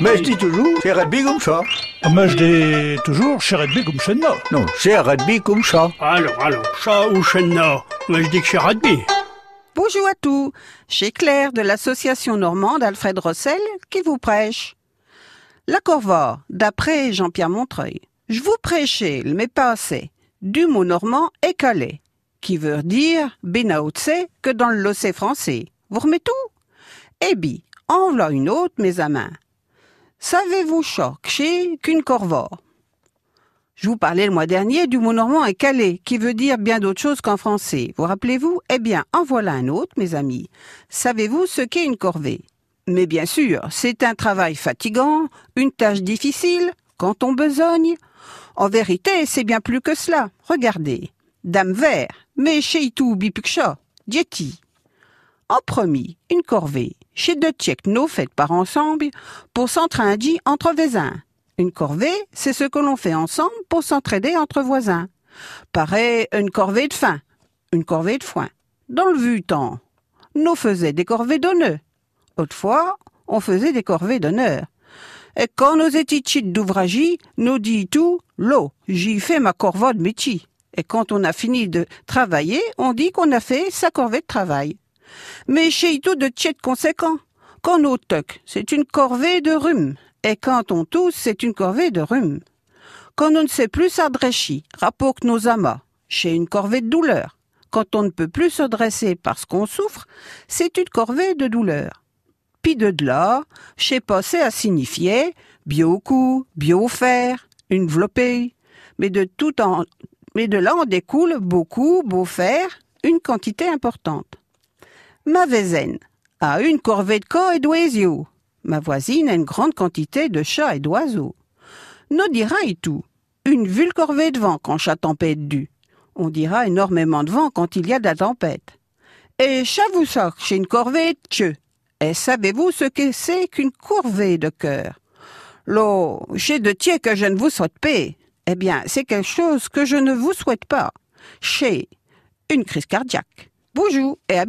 Mais je dis toujours, c'est rugby comme ça. Mais je dis toujours chez Redby comme chez nous. Non, c'est rugby comme ça. Alors, alors, chat ou chenna Moi, je dis que c'est rugby. Bonjour à tous, c'est Claire de l'association normande Alfred Rossel qui vous prêche. La Corvor, d'après Jean-Pierre Montreuil. Je vous prêchais, mais pas assez, du mot normand écalé, qui veut dire benautse que dans le locé français. Vous remettez tout? Eh bien, en voilà une autre, mes amants. Savez-vous chez qu'une corvor? Je vous parlais le mois dernier du mot normand écalé, qui veut dire bien d'autres choses qu'en français. Vous rappelez-vous? Eh bien, en voilà un autre, mes amis. Savez-vous ce qu'est une corvée? Mais bien sûr, c'est un travail fatigant, une tâche difficile, quand on besogne. En vérité, c'est bien plus que cela. Regardez. Dame vert, mais chez tout bipuksha, dieti. En premier, une corvée, chez deux no faites par ensemble, pour s'entraîner entre voisins. Une corvée, c'est ce que l'on fait ensemble pour s'entraider entre voisins. Pareil, une corvée de faim, une corvée de foin. Dans le vu temps, nous faisions des corvées d'honneur. Autrefois, on faisait des corvées d'honneur. Et quand nous étions d'ouvragie, nous dit tout, l'eau, j'y fais ma corvée de métier. Et quand on a fini de travailler, on dit qu'on a fait sa corvée de travail. Mais chez tout de tchète conséquent. Quand on toque, c'est une corvée de rhume. Et quand on tousse, c'est une corvée de rhume. Quand on ne sait plus s'adresser, rapport que nos amas, chez une corvée de douleur. Quand on ne peut plus se dresser parce qu'on souffre, c'est une corvée de douleur. Puis de là, chez passé à signifier bio-cou, bio-fer, une vlopée. Mais de tout en, mais de là en découle beaucoup, beau faire, une quantité importante. Ma vézène a une corvée de corps et d'oiseaux. Ma voisine a une grande quantité de chats et d'oiseaux. Nous dira et tout. Une vule corvée de vent quand chat tempête du. On dira énormément de vent quand il y a de la tempête. Et chat vous sort chez une corvée de queue. Et savez-vous ce que c'est qu'une corvée de cœur? L'eau, j'ai de tiers que je ne vous souhaite pas. Eh bien, c'est quelque chose que je ne vous souhaite pas. Chez une crise cardiaque. Bonjour et à.